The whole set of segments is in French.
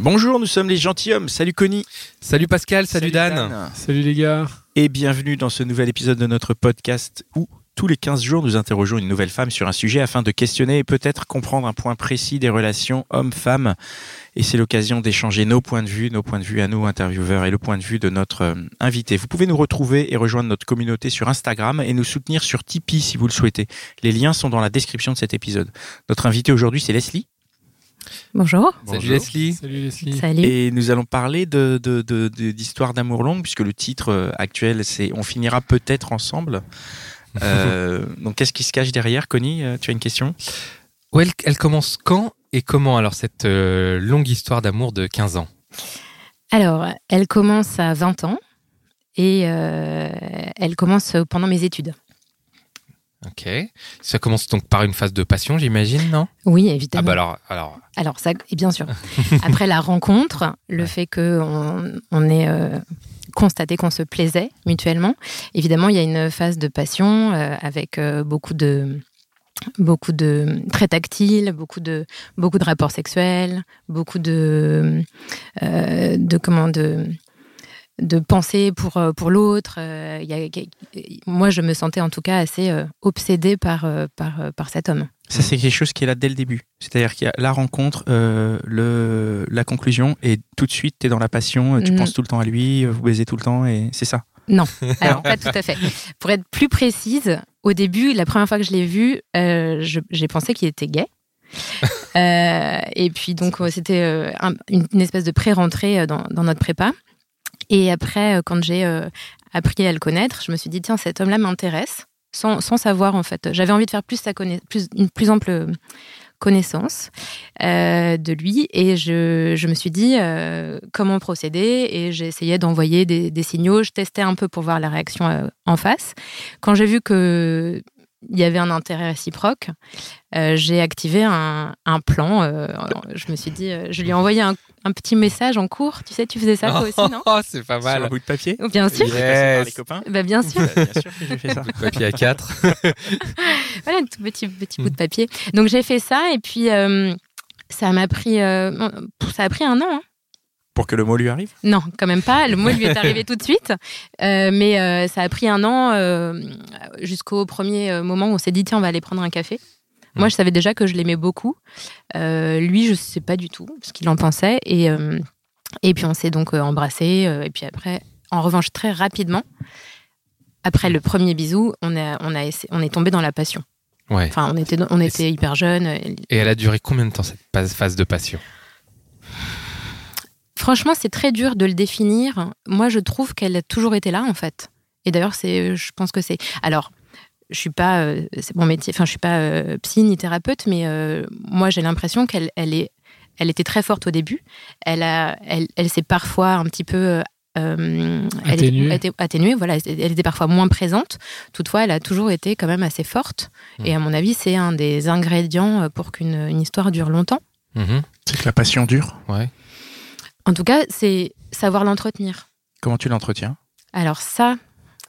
Bonjour, nous sommes les gentilshommes. Salut Connie. Salut Pascal, salut, Dan. Salut les gars. Et bienvenue dans ce nouvel épisode de notre podcast où tous les 15 jours nous interrogeons une nouvelle femme sur un sujet afin de questionner et peut-être comprendre un point précis des relations hommes-femmes. Et c'est l'occasion d'échanger nos points de vue, nos points de vue à nous intervieweurs et le point de vue de notre euh, invité. Vous pouvez nous retrouver et rejoindre notre communauté sur Instagram et nous soutenir sur Tipeee si vous le souhaitez. Les liens sont dans la description de cet épisode. Notre invité aujourd'hui c'est Leslie. Bonjour. Salut Leslie. Salut Leslie. Salut. Et nous allons parler de, de, de- de- d'histoire d'amour longue, puisque le titre euh, actuel, c'est On finira peut-être ensemble. Euh, donc, qu'est-ce qui se cache derrière, Connie Euh, Tu as une question? Où elle, elle commence quand et comment alors cette euh, longue histoire d'amour de 15 ans? Alors, elle commence à 20 ans et euh, elle commence pendant mes études. Ok. Ça commence donc par une phase de passion, j'imagine, non? Oui, Ah évidemment. bah alors, alors Alors, ça, et bien sûr. Après la rencontre, le fait qu'on on ait euh, constaté qu'on se plaisait mutuellement, évidemment, il y a une phase de passion euh, avec euh, beaucoup de beaucoup de très tactile, beaucoup de beaucoup de rapports sexuels, beaucoup de de comment de de penser pour euh, pour l'autre. Euh, moi, je me sentais en tout cas assez euh, obsédée par par par cet homme. Ça, c'est quelque chose qui est là dès le début. C'est-à-dire qu'il y a la rencontre, euh, le, la conclusion, et tout de suite, tu es dans la passion, tu Mm. penses tout le temps à lui, vous baisez tout le temps, et c'est ça. Alors, pas tout à fait. Pour être plus précise, au début, la première fois que je l'ai vu, euh, j'ai pensé qu'il était gay. Euh, et puis, donc, c'était un- une, espèce de pré-rentrée dans, dans notre prépa. Et après, euh, quand j'ai euh, appris à le connaître, je me suis dit, tiens, cet homme-là m'intéresse, sans, savoir, en fait. J'avais envie de faire plus, sa plus une plus ample connaissance euh, de lui et je, me suis dit comment procéder et j'ai essayé d'envoyer des, signaux, je testais un peu pour voir la réaction en face. Quand j'ai vu que il y avait un intérêt réciproque, euh, j'ai activé un, un plan. euh, je me suis dit, euh, je lui ai envoyé un, un petit message en cours. Tu sais, tu faisais ça toi aussi, non Oh, c'est pas Sur un mal. bout de papier Bien sûr. Yes. les copains Bah, bien sûr. Bien sûr que j'ai fait ça. Papier à 4. Voilà, un tout petit, petit bout de papier. Donc j'ai fait ça et puis euh, ça m'a pris, euh, ça a pris un an. hein. Pour que le mot lui arrive? Non, quand même pas. Le mot lui est arrivé tout de suite. Euh, mais euh, ça a pris un an euh, jusqu'au premier moment où on s'est dit, tiens, on va aller prendre un café. Moi, je savais déjà que je l'aimais beaucoup. Lui, je ne sais pas du tout ce qu'il en pensait. Et, et puis, on s'est donc embrassés. et puis après, en revanche, très rapidement, après le premier bisou, on, a, on, a, essa- on est tombé dans la passion. Ouais. Enfin, on était, on était hyper jeunes. Et elle a duré combien de temps cette phase de passion? Franchement, c'est très dur de le définir. Moi, je trouve qu'elle a toujours été là, en fait. Et d'ailleurs, c'est, je pense que c'est. Alors, je suis pas, euh, c'est mon métier. Enfin, je suis pas euh, psy ni thérapeute, mais euh, moi, j'ai l'impression qu'elle, elle est, elle était très forte au début. Elle a, elle, elle s'est parfois un petit peu. euh, elle Atténuée. était atténuée, voilà, elle était parfois moins présente. Toutefois, elle a toujours été quand même assez forte. Et à mon avis, c'est un des ingrédients pour qu'une une histoire dure longtemps. Mhm. C'est que la passion dure. Ouais. En tout cas, c'est savoir l'entretenir. Comment tu l'entretiens? Alors ça,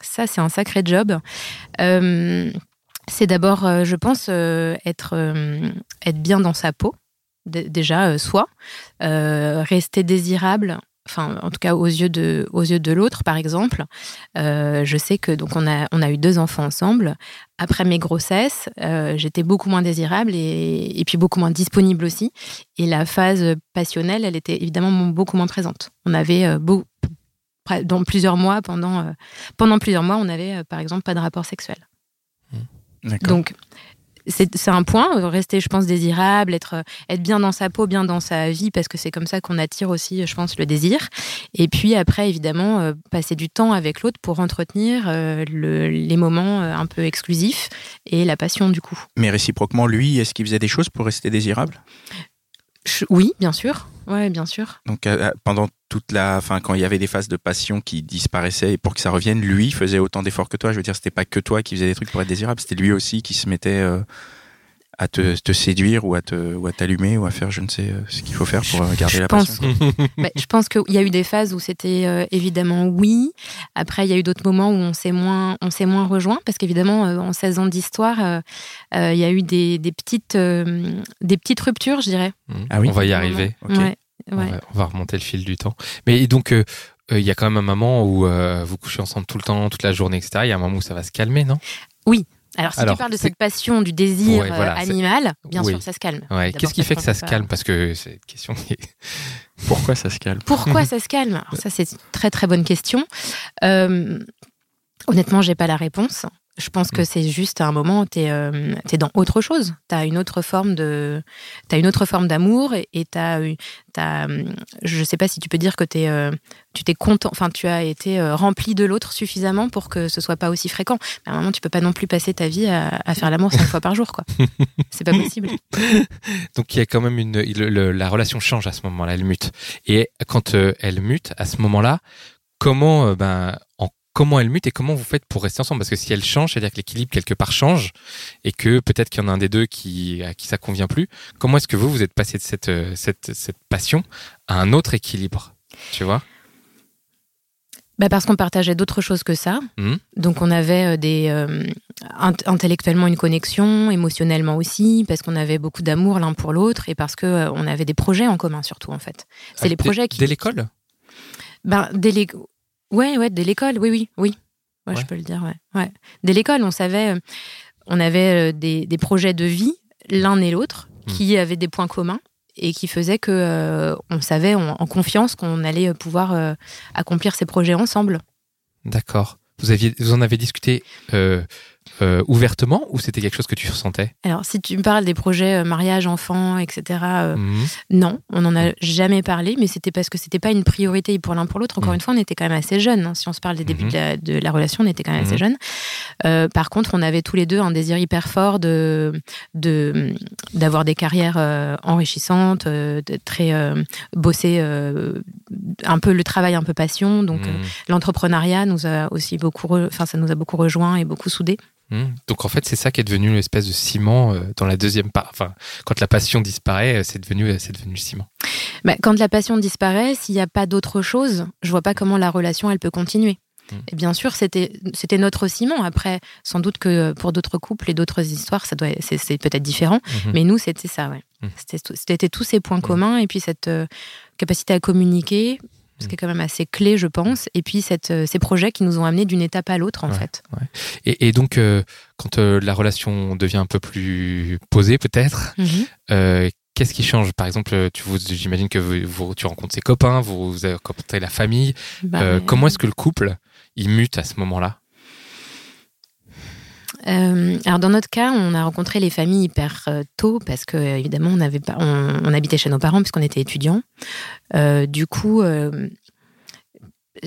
ça c'est un sacré job. Euh, c'est d'abord, euh, je pense, euh, être, être bien dans sa peau, déjà, soi, rester désirable. Enfin, en tout cas, aux yeux de, aux yeux de l'autre, par exemple. Euh, je sais que donc on a, on a eu deux enfants ensemble. Après mes grossesses, euh, j'étais beaucoup moins désirable et, et puis beaucoup moins disponible aussi. Et la phase passionnelle, elle était évidemment beaucoup moins présente. On avait euh, beau- dans plusieurs mois, pendant, pendant plusieurs mois, on n'avait par exemple pas de rapport sexuel. D'accord. Donc, c'est un point, euh, rester, je pense, désirable, être, euh, être bien dans sa peau, bien dans sa vie, parce que c'est comme ça qu'on attire aussi, je pense, le désir. Et puis après, évidemment, euh, passer du temps avec l'autre pour entretenir euh, le- les moments un peu exclusifs et la passion, du coup. Mais réciproquement, lui, est-ce qu'il faisait des choses pour rester désirable? Je- oui, bien sûr. Ouais, bien sûr. Donc euh, pendant toute la, enfin quand il y avait des phases de passion qui disparaissaient et pour que ça revienne, lui faisait autant d'efforts que toi. Je veux dire, c'était pas que toi qui faisais des trucs pour être désirable, c'était lui aussi qui se mettait euh, à te, te séduire ou à te ou à t'allumer ou à faire je ne sais euh, ce qu'il faut faire pour euh, garder Je la pense. passion. Bah, je pense qu'il y a eu des phases où c'était euh, évidemment oui. Après, il y a eu d'autres moments où on s'est moins, on s'est moins rejoint parce qu'évidemment, euh, en 16 ans d'histoire, euh, euh, il y a eu des, des petites, euh, des petites ruptures, je dirais. Ah oui On va y arriver. Ouais, On, va, on va remonter le fil du temps. Mais donc, euh, euh, il y a quand même un moment où euh, vous couchez ensemble tout le temps, toute la journée, etc. Il y a un moment où ça va se calmer, non? Alors, si Alors, tu parles de cette passion, du désir Ouais, voilà, euh, animal, bien Oui. sûr, ça se calme. Ouais. Qu'est-ce qui fait que ça se calme? Parce que c'est une question qui est... Pourquoi ça se calme? Pourquoi ça se calme? Alors Ça, c'est une très très bonne question. Euh, honnêtement, j'ai pas la réponse. Je pense Mm. que c'est juste à un moment, tu es, dans autre chose. Tu as une autre forme de, as une autre forme d'amour et tu as, je sais pas si tu peux dire que t'es, euh, tu t'es content, enfin tu as été euh, rempli de l'autre suffisamment pour que ce soit pas aussi fréquent. Mais à un moment, tu peux pas non plus passer ta vie à, à faire l'amour cinq fois par jour, quoi. C'est pas possible. Donc il y a quand même une... le- le- la relation change à ce moment-là, elle mute. Et quand euh, elle mute, à ce moment-là, comment, euh, ben, en comment elle mute et comment vous faites pour rester ensemble Parce que si elle change, c'est-à-dire que l'équilibre quelque part change et que peut-être qu'il y en a un des deux qui à qui ça convient plus. Comment est-ce que vous vous êtes passé de cette euh, cette cette passion à un autre équilibre Tu vois? Bah parce qu'on partageait d'autres choses que ça. Mhm. Donc on avait euh, des euh, int- intellectuellement une connexion, émotionnellement aussi, parce qu'on avait beaucoup d'amour l'un pour l'autre et parce que euh, on avait des projets en commun surtout en fait. C'est les Dès- projets qui dès l'école? Ben dès ouais ouais dès l'école, oui oui oui. Ouais, Ouais. je peux le dire ouais. ouais. Dès l'école, on savait euh, on avait euh, des, des projets de vie l'un et l'autre Mhm. qui avaient des points communs et qui faisaient que euh, on savait en, en confiance qu'on allait pouvoir euh, accomplir ces projets ensemble. D'accord. Vous aviez vous en avez discuté euh, euh, ouvertement ou c'était quelque chose que tu ressentais? Alors, si tu me parles des projets euh, mariage, enfant, etc., euh, Mhm. non, on n'en a jamais parlé, mais c'était parce que c'était pas une priorité pour l'un pour l'autre. Encore Mhm. une fois, on était quand même assez jeunes. hein. Si on se parle des débuts Mhm. de, la, de la relation, on était quand même assez Mhm. jeunes. Par contre, on avait tous les deux un désir hyper fort de de- d'avoir des carrières enrichissantes, de très bosser un peu le travail, un peu passion. Donc, Mhm. l'entrepreneuriat nous a aussi beaucoup, enfin, ça nous a beaucoup rejoint et beaucoup soudés. Mhm. Donc en fait, c'est ça qui est devenu l'espèce de ciment euh, dans la deuxième part. Enfin, quand la passion disparaît, euh, c'est devenu, euh, c'est devenu le ciment. Bah, quand la passion disparaît, s'il n'y a pas d'autre chose, je vois pas comment la relation elle peut continuer. Mm. Et bien sûr, c'était c'était notre ciment. Après, sans doute que pour d'autres couples et d'autres histoires, ça doit c'est peut-être différent. Mhm. Mais nous, c'était ça, ouais. C'était tous ces points communs et puis cette euh, capacité à communiquer, ce Mm. qui est quand même assez clé, je pense. Et puis cette, euh, ces projets qui nous ont amenés d'une étape à l'autre, en Ouais. fait. Et, et donc, euh, quand euh, la relation devient un peu plus posée, peut-être, Mhm. euh, qu'est-ce qui change? Par exemple, tu j'imagine que vous, vous- tu rencontres ses copains, vous, vous avez rencontré la famille. Bah. Comment est-ce que le couple il mute à ce moment-là? Euh, alors dans notre cas, on a rencontré les familles hyper euh, tôt parce que évidemment on avait pas, on, on habitait chez nos parents puisqu'on était étudiants. Euh, du coup, euh,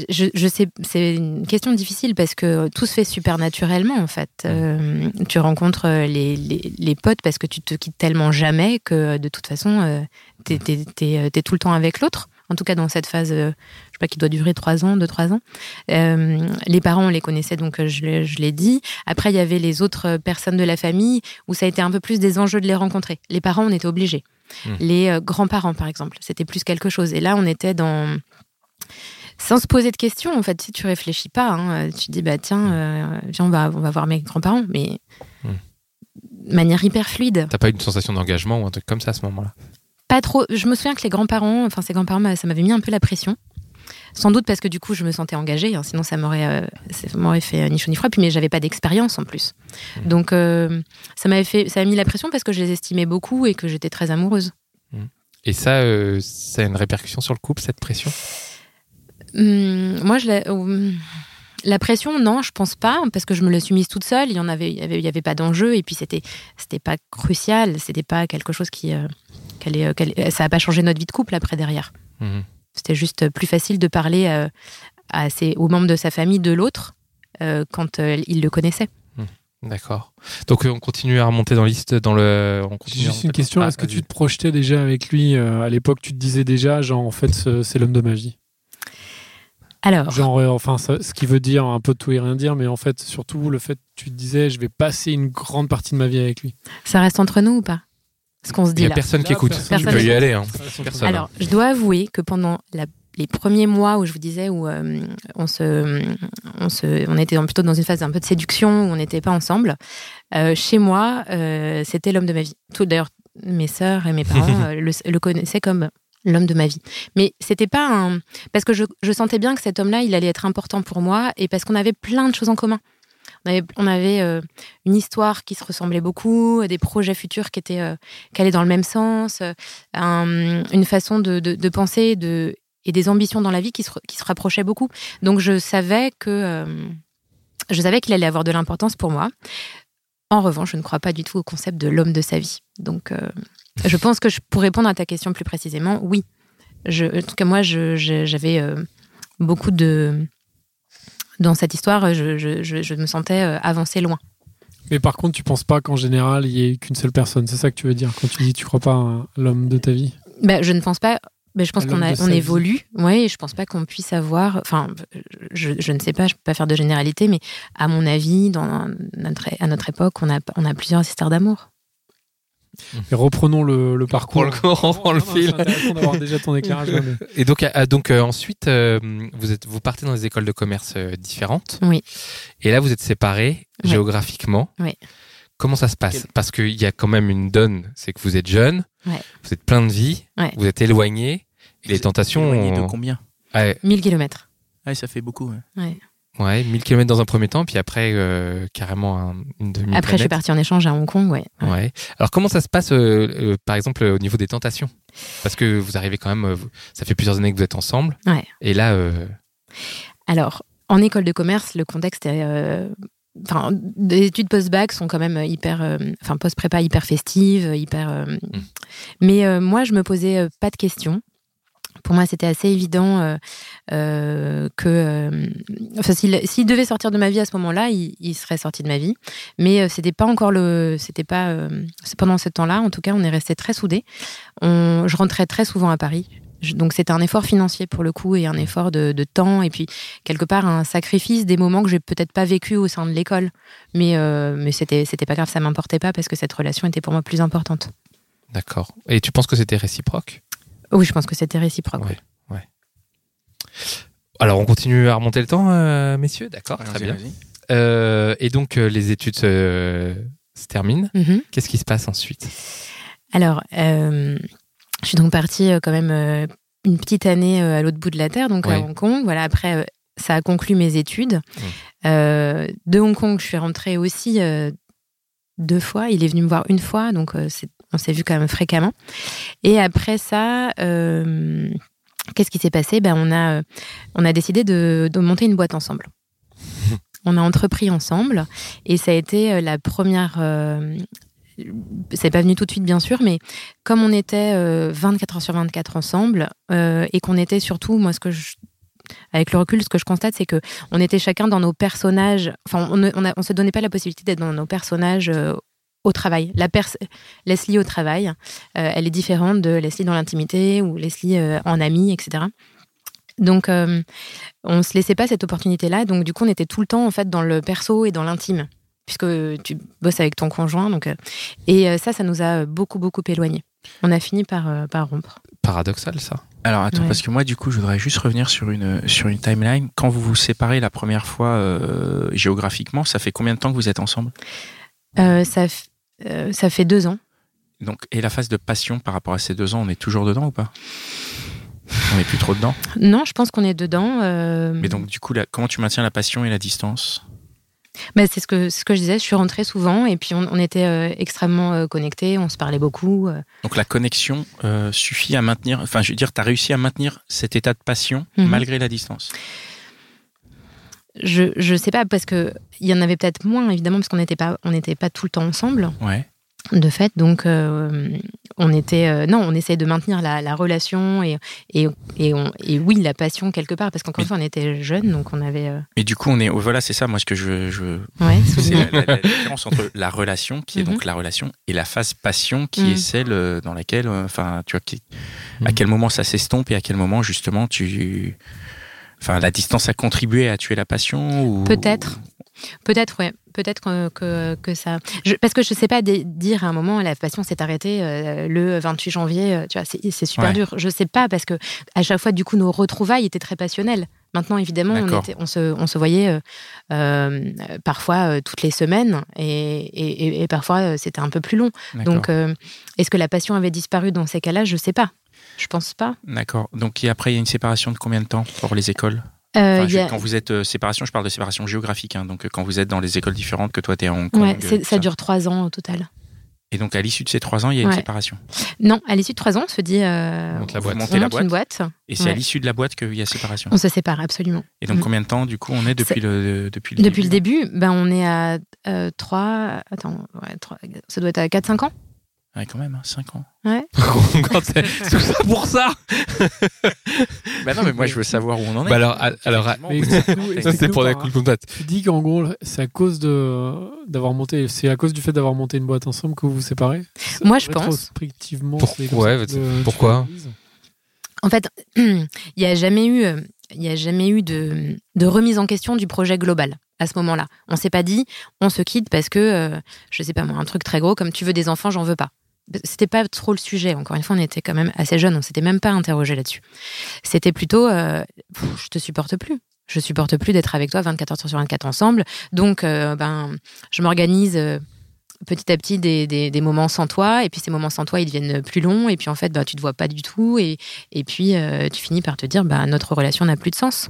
je, je sais, c'est une question difficile parce que tout se fait super naturellement en fait. Euh, tu rencontres les, les, les potes parce que tu te quittes tellement jamais que de toute façon euh, t'es t'es- t'es, t'es tout le temps avec l'autre. En tout cas dans cette phase, pas, qui doit durer trois ans, deux trois ans. Euh, les parents on les connaissait donc euh, je l'ai- je l'ai dit. Après, il y avait les autres personnes de la famille où ça a été un peu plus des enjeux de les rencontrer. Les parents, on était obligés. Hmm. Les euh, grands-parents, par exemple, c'était plus quelque chose. Et là, on était dans. Sans se poser de questions, en fait, si tu réfléchis pas, hein, tu dis, bah tiens, euh, viens, on va, on va voir mes grands-parents, mais Hmm. de manière hyper fluide. T'as pas eu une sensation d'engagement ou un truc comme ça à ce moment-là? Pas trop. Je me souviens que les grands-parents, enfin, ces grands-parents, ça m'avait mis un peu la pression. Sans doute parce que du coup, je me sentais engagée, hein, sinon ça m'aurait, euh, ça m'aurait fait euh, ni chaud ni froid. Puis, mais j'avais pas d'expérience en plus. Mhm. Donc, euh, ça m'avait fait, ça a mis la pression parce que je les estimais beaucoup et que j'étais très amoureuse. Et ça, euh, ça a une répercussion sur le couple, cette pression? Hum, moi, je la, hum, la pression, non, je pense pas, parce que je me la suis mise toute seule. Il y en avait, il y avait, il y avait pas d'enjeu, et puis c'était, c'était pas crucial, c'était pas quelque chose qui, euh, ça a pas changé notre vie de couple après derrière. C'était juste plus facile de parler euh, à ses, aux membres de sa famille de l'autre euh, quand euh, il le connaissait. D'accord. Donc euh, on continue à remonter dans la liste, dans le. On continue J'ai à juste une question. Ah, Est-ce que vas-y. tu te projetais déjà avec lui euh, à l'époque Tu te disais déjà, genre, en fait, ce- c'est l'homme de ma vie? Alors, Genre, euh, enfin, ça- ce qui veut dire un peu tout et rien dire, mais en fait, surtout le fait que tu te disais, je vais passer une grande partie de ma vie avec lui. ça reste entre nous ou pas? Ce qu'on se Il dit y a là. personne qui Là, écoute. personne Tu peux y écoute. aller. Hein. Personne. Alors, je dois avouer que pendant la- les premiers mois où je vous disais où euh, on se, on se, on était plutôt dans une phase un peu de séduction où on n'était pas ensemble. euh, chez moi, euh, c'était l'homme de ma vie. Tout d'ailleurs, mes sœurs et mes parents euh, le, le connaissaient comme l'homme de ma vie. Mais c'était pas un parce que je, je sentais bien que cet homme-là, il allait être important pour moi et parce qu'on avait plein de choses en commun. On avait, euh, une histoire qui se ressemblait beaucoup, des projets futurs qui étaient euh, allaient dans le même sens, euh, un- une façon de, penser et des ambitions dans la vie qui se, rapprochaient beaucoup. Donc je savais que euh, je savais qu'il allait avoir de l'importance pour moi. En revanche, je ne crois pas du tout au concept de l'homme de sa vie. Donc, je pense que je, pour répondre à ta question plus précisément, oui. Je, en tout cas, moi, j'avais beaucoup de. Dans cette histoire, je, je- je- je me sentais euh, avancer loin. Mais par contre, tu penses pas qu'en général, il y ait qu'une seule personne. C'est ça que tu veux dire quand tu dis tu crois pas à l'homme de ta vie? Ben, je ne pense pas. Ben, je pense qu'on on évolue. Oui, je pense pas qu'on puisse avoir. Enfin, je, je ne sais pas, je peux pas faire de généralité, mais à mon avis, dans notre, à notre époque, on a, on a plusieurs histoires d'amour. Et reprenons le, le parcours. Le- reprends le Non, non, fil. Intéressant d'avoir déjà ton éclairage. mais- Et donc, ah, donc euh, ensuite, euh, vous, êtes, vous partez dans des écoles de commerce euh, différentes. Oui. Et là, vous êtes séparés géographiquement. Oui. Comment ça se passe Parce qu'il y a quand même une donne, c'est que vous êtes jeune, Ouais. vous êtes plein de vie, Ouais. vous êtes éloigné. Et les tentations. Éloigné de combien Ouais, 1000 kilomètres. Ouais, ça fait beaucoup. ouais. ouais, 1000 km dans un premier temps, puis après, euh, carrément un- une demi Après, je suis partie en échange à Hong Kong, ouais. Ouais. Alors comment ça se passe, euh, euh, par exemple, au niveau des tentations? Parce que vous arrivez quand même, vous- ça fait plusieurs années que vous êtes ensemble. Ouais. Et là, Alors, en école de commerce, le contexte est. Enfin, les études post-bac sont quand même hyper. Enfin, post-prépa hyper festives, hyper. euh, Mais moi, je me posais pas de questions. Pour moi, c'était assez évident euh, euh, que. euh, s'il devait sortir de ma vie à ce moment-là, il, serait sorti de ma vie. Mais c'était pas encore le. C'était pas. pendant ce temps-là, en tout cas, on est restés très soudés. Je rentrais très souvent à Paris. Donc c'était un effort financier pour le coup et un effort de, de temps et puis quelque part un sacrifice des moments que j'ai peut-être pas vécu au sein de l'école mais euh, mais c'était c'était pas grave ça m'importait pas parce que cette relation était pour moi plus importante d'accord. Et tu penses que c'était réciproque? Oui je pense que c'était réciproque Ouais. Alors on continue à remonter le temps, euh, messieurs D'accord, très bien. Euh, et donc euh, les études se, se terminent. Mhm. Qu'est-ce qui se passe ensuite? Alors euh, je suis donc partie euh, quand même euh, une petite année euh, à l'autre bout de la terre donc Ouais. à Hong Kong voilà après euh, ça a conclu mes études de Hong Kong je suis rentrée aussi euh, deux fois il est venu me voir une fois donc euh, c'est- on s'est vu quand même fréquemment. Et après ça euh, qu'est-ce qui s'est passé? Ben on a euh, on a décidé de, de monter une boîte ensemble. On a entrepris ensemble et ça a été euh, la première euh, c'est pas venu tout de suite bien sûr mais comme on était euh, 24 heures sur 24 ensemble et qu'on était surtout moi ce que je avec le recul, ce que je constate, c'est que on était chacun dans nos personnages. Enfin, on ne on a- on se donnait pas la possibilité d'être dans nos personnages euh, au travail. La pers Leslie au travail, euh, elle est différente de Leslie dans l'intimité ou Leslie euh, en amie, etc. Donc, euh, on se laissait pas cette opportunité-là. Donc, du coup, on était tout le temps en fait dans le perso et dans l'intime, puisque tu bosses avec ton conjoint. Donc, euh, et euh, ça, ça nous a beaucoup beaucoup éloignés. On a fini par, euh, par rompre. Paradoxal ça. Alors attends, Ouais. parce que moi du coup je voudrais juste revenir sur une, sur une timeline. Quand vous vous séparez la première fois euh, géographiquement, ça fait combien de temps que vous êtes ensemble? Euh, ça, euh, ça fait deux ans. Donc, Et la phase de passion par rapport à ces deux ans, on est toujours dedans ou pas? On n'est plus trop dedans? Non, je pense qu'on est dedans. euh, Mais donc du coup, la- comment tu maintiens la passion et la distance? Bah, c'est ce que, ce que je disais, je suis rentrée souvent et puis on, on était euh, extrêmement euh, connectés, on se parlait beaucoup. euh. Donc la connexion suffit à maintenir, enfin je veux dire, tu as réussi à maintenir cet état de passion Mhm. malgré la distance? Je, je sais pas, parce que il y en avait peut-être moins, évidemment, parce qu'on n'était pas, on n'était pas tout le temps ensemble. Ouais. de fait. Donc, euh, on était. euh, non, on essayait de maintenir la, la relation et, et, et, on- et oui, la passion quelque part, parce qu'encore une fois, on était jeunes, donc on avait. euh, Mais du coup, on est. Voilà, c'est ça, moi, ce que je. je... ouais, C'est la, la- la différence entre la relation, qui est Mhm. donc la relation, et la phase passion, qui Mhm. est celle euh, dans laquelle, enfin, tu vois, qui- à Mhm. quel moment ça s'estompe et à quel moment, justement, tu. Enfin, la distance a contribué à tuer la passion ou... Peut-être. Peut-être, ouais. Peut-être que, que, que ça. je- parce que je sais pas dire à un moment la passion s'est arrêtée euh, le 28 janvier. euh, tu vois, c'est super Ouais. dur. Je sais pas parce que à chaque fois, du coup, nos retrouvailles étaient très passionnelles. Maintenant, évidemment, on, était- on se, on se voyait euh, euh, parfois euh, toutes les semaines et, et, et- parfois c'était un peu plus long. Donc, est-ce que la passion avait disparu dans ces cas-là? Je sais pas. Je pense pas. D'accord. Donc, et après, il y a une séparation de combien de temps pour les écoles Euh, Enfin, il je- y a- Quand vous êtes euh, séparation, je parle de séparation géographique. hein, donc, euh, quand vous êtes dans les écoles différentes, que toi, tu es à Hong Kong. ouais, euh, ça dure trois ans au total. Et donc, à l'issue de ces trois ans, il y a une séparation. Non, à l'issue de trois ans, on se dit. euh, On monte la Vous boîte. montez on la monte boîte. une boîte. Et c'est à l'issue de la boîte qu'il y a séparation. On se sépare, absolument. Et donc, Mm. combien de temps, du coup, on est depuis le, depuis le Depuis le début ben on est à 3. Attends, ouais, trois- ça doit être à 4-5 ans Ouais, quand même, 5 ans. Quand c'est- Tout ça pour ça Bah non, mais moi, je veux savoir où on en est. Bah alors, alors, Ça, c'est pour la coupe de Tu dis qu'en gros, c'est à cause de d'avoir monté, c'est à cause du fait d'avoir monté une boîte ensemble que vous vous séparez? Moi, je pense. Rétrospectivement, Pour- c'est comme ouais, pourquoi. En fait, il n'y a jamais eu, euh, il y a jamais eu de, de remise en question du projet global à ce moment-là. On s'est pas dit, on se quitte parce que, euh, je sais pas moi, un truc très gros comme tu veux des enfants, j'en veux pas. C'était pas trop le sujet. Encore une fois, on était quand même assez jeunes, on s'était même pas interrogé là-dessus. C'était plutôt, euh, je te supporte plus. Je supporte plus d'être avec toi 24 heures sur 24 ensemble. Donc, euh, ben, je m'organise euh, petit à petit des, des- des moments sans toi. Et puis, ces moments sans toi, ils deviennent plus longs. Et puis, en fait, ben, tu te vois pas du tout. Et, et puis, tu finis par te dire, bah, notre relation n'a plus de sens.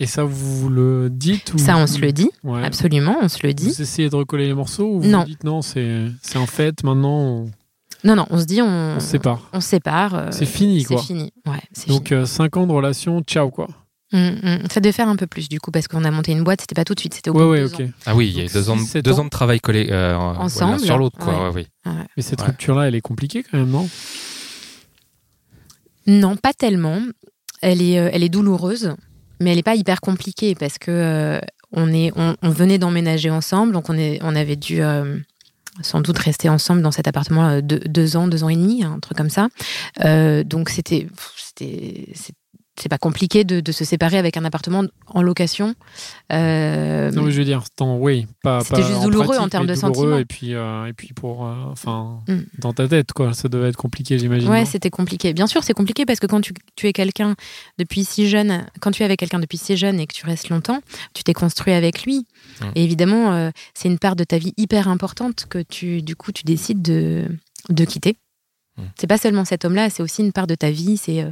Et ça, vous le dites ou... Ça, on se le dit, Ouais. absolument, on se le dit. Vous essayez de recoller les morceaux ou vous Non. vous dites non, c'est c'est un fait, maintenant on, Non, non, on se dit, on, on se sépare. on se sépare. euh, C'est fini, C'est quoi. fini, ouais, c'est Donc 5 ans de relation, ciao quoi. Mm, mm. Ça devait faire un peu plus, du coup, parce qu'on a monté une boîte, c'était pas tout de suite, c'était au bout Ouais, de ouais, deux ok. ans. Ah oui, il y a deux ans, deux ans. ans de travail collé euh, en- Ensemble, l'un sur l'autre, quoi. ouais. ouais, oui. Mais cette Ouais. rupture-là, elle est compliquée quand même, non? Non, pas tellement. Elle est, euh, elle est douloureuse, mais elle n'est pas hyper compliquée parce que euh, on, venait d'emménager ensemble, donc on, est, on avait dû euh, sans doute rester ensemble dans cet appartement euh, deux, ans, deux ans et demi, un truc comme ça. Donc c'était, c'est- pas compliqué de, de se séparer avec un appartement en location. Euh, Non, mais je veux dire, tant, oui, pas. C'était juste en douloureux pratique, en termes de sentiments. Et puis, euh, et puis pour, euh, enfin, Mm. dans ta tête, quoi, ça devait être compliqué, j'imagine. Ouais, c'était compliqué. Bien sûr, c'est compliqué parce que quand tu, tu es quelqu'un depuis si jeune, quand tu es avec quelqu'un depuis si jeune et que tu restes longtemps, tu t'es construit avec lui. Mm. Et évidemment, c'est une part de ta vie hyper importante que tu, du coup, tu décides de, de quitter. Mm. C'est pas seulement cet homme-là, c'est aussi une part de ta vie. C'est,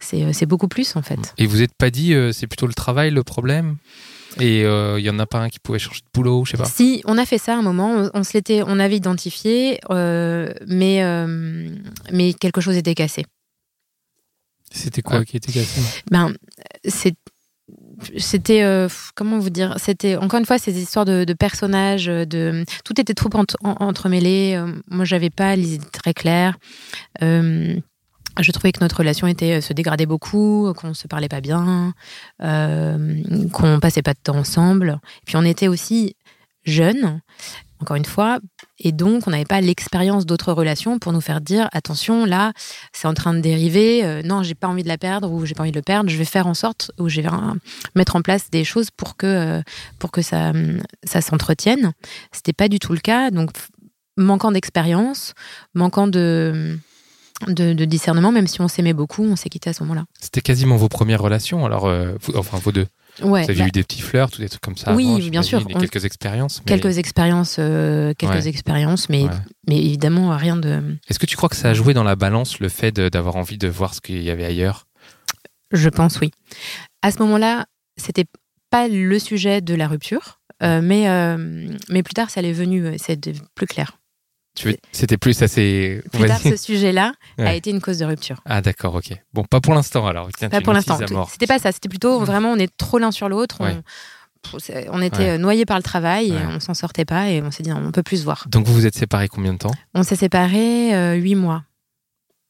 c'est, euh, c'est beaucoup plus en fait. Et vous n'êtes pas dit, euh, c'est plutôt le travail le problème? Et euh, il y en a pas un qui pouvait changer de boulot, je sais pas? Si, on a fait ça à un moment, on, on se l'était, on avait identifié, euh, mais, euh, mais quelque chose était cassé. C'était quoi Ouais. qui était cassé? Ben, c'est c'était euh, comment vous dire c'était encore une fois ces histoires de, de personnages de tout était trop ent- en- entremêlé euh, moi j'avais pas l'idée très claire Euh, je trouvais que notre relation était se dégradait beaucoup qu'on se parlait pas bien euh, qu'on passait pas de temps ensemble. Et puis on était aussi jeunes encore une fois. Et donc on n'avait pas l'expérience d'autres relations pour nous faire dire attention là c'est en train de dériver euh, non j'ai pas envie de la perdre ou j'ai pas envie de le perdre. Je vais faire en sorte ou je vais euh, mettre en place des choses pour que euh, pour que ça hum, ça s'entretienne. C'était pas du tout le cas. Donc manquant d'expérience manquant de de, de discernement, même si on s'aimait beaucoup, on s'est quitté à ce moment-là. C'était quasiment vos premières relations, alors, euh, vous- enfin vos deux. Ouais, vous aviez bah, eu des petits flirts ou des trucs comme ça Oui, avant, bien sûr. On- quelques expériences. mais- quelques expériences, euh, quelques Ouais. expériences, mais Ouais. mais évidemment rien de. Est-ce que tu crois que ça a joué dans la balance le fait d'avoir envie de voir ce qu'il y avait ailleurs? Je pense oui. À ce moment-là, c'était pas le sujet de la rupture, euh, mais euh, mais plus tard, ça l'est venu, euh, c'est plus clair. Veux- C'était plus assez. Plus tard, ce sujet-là a été une cause de rupture. Ah d'accord, ok. Bon, pas pour l'instant alors. Tiens, Pas pour l'instant. C'était pas ça. C'était plutôt vraiment, on est trop l'un sur l'autre. on- Ouais. c'est- on était Ouais. noyés par le travail et Ouais. on s'en sortait pas et on s'est dit on peut plus se voir. Donc vous vous êtes séparés combien de temps? On s'est séparés euh, huit mois.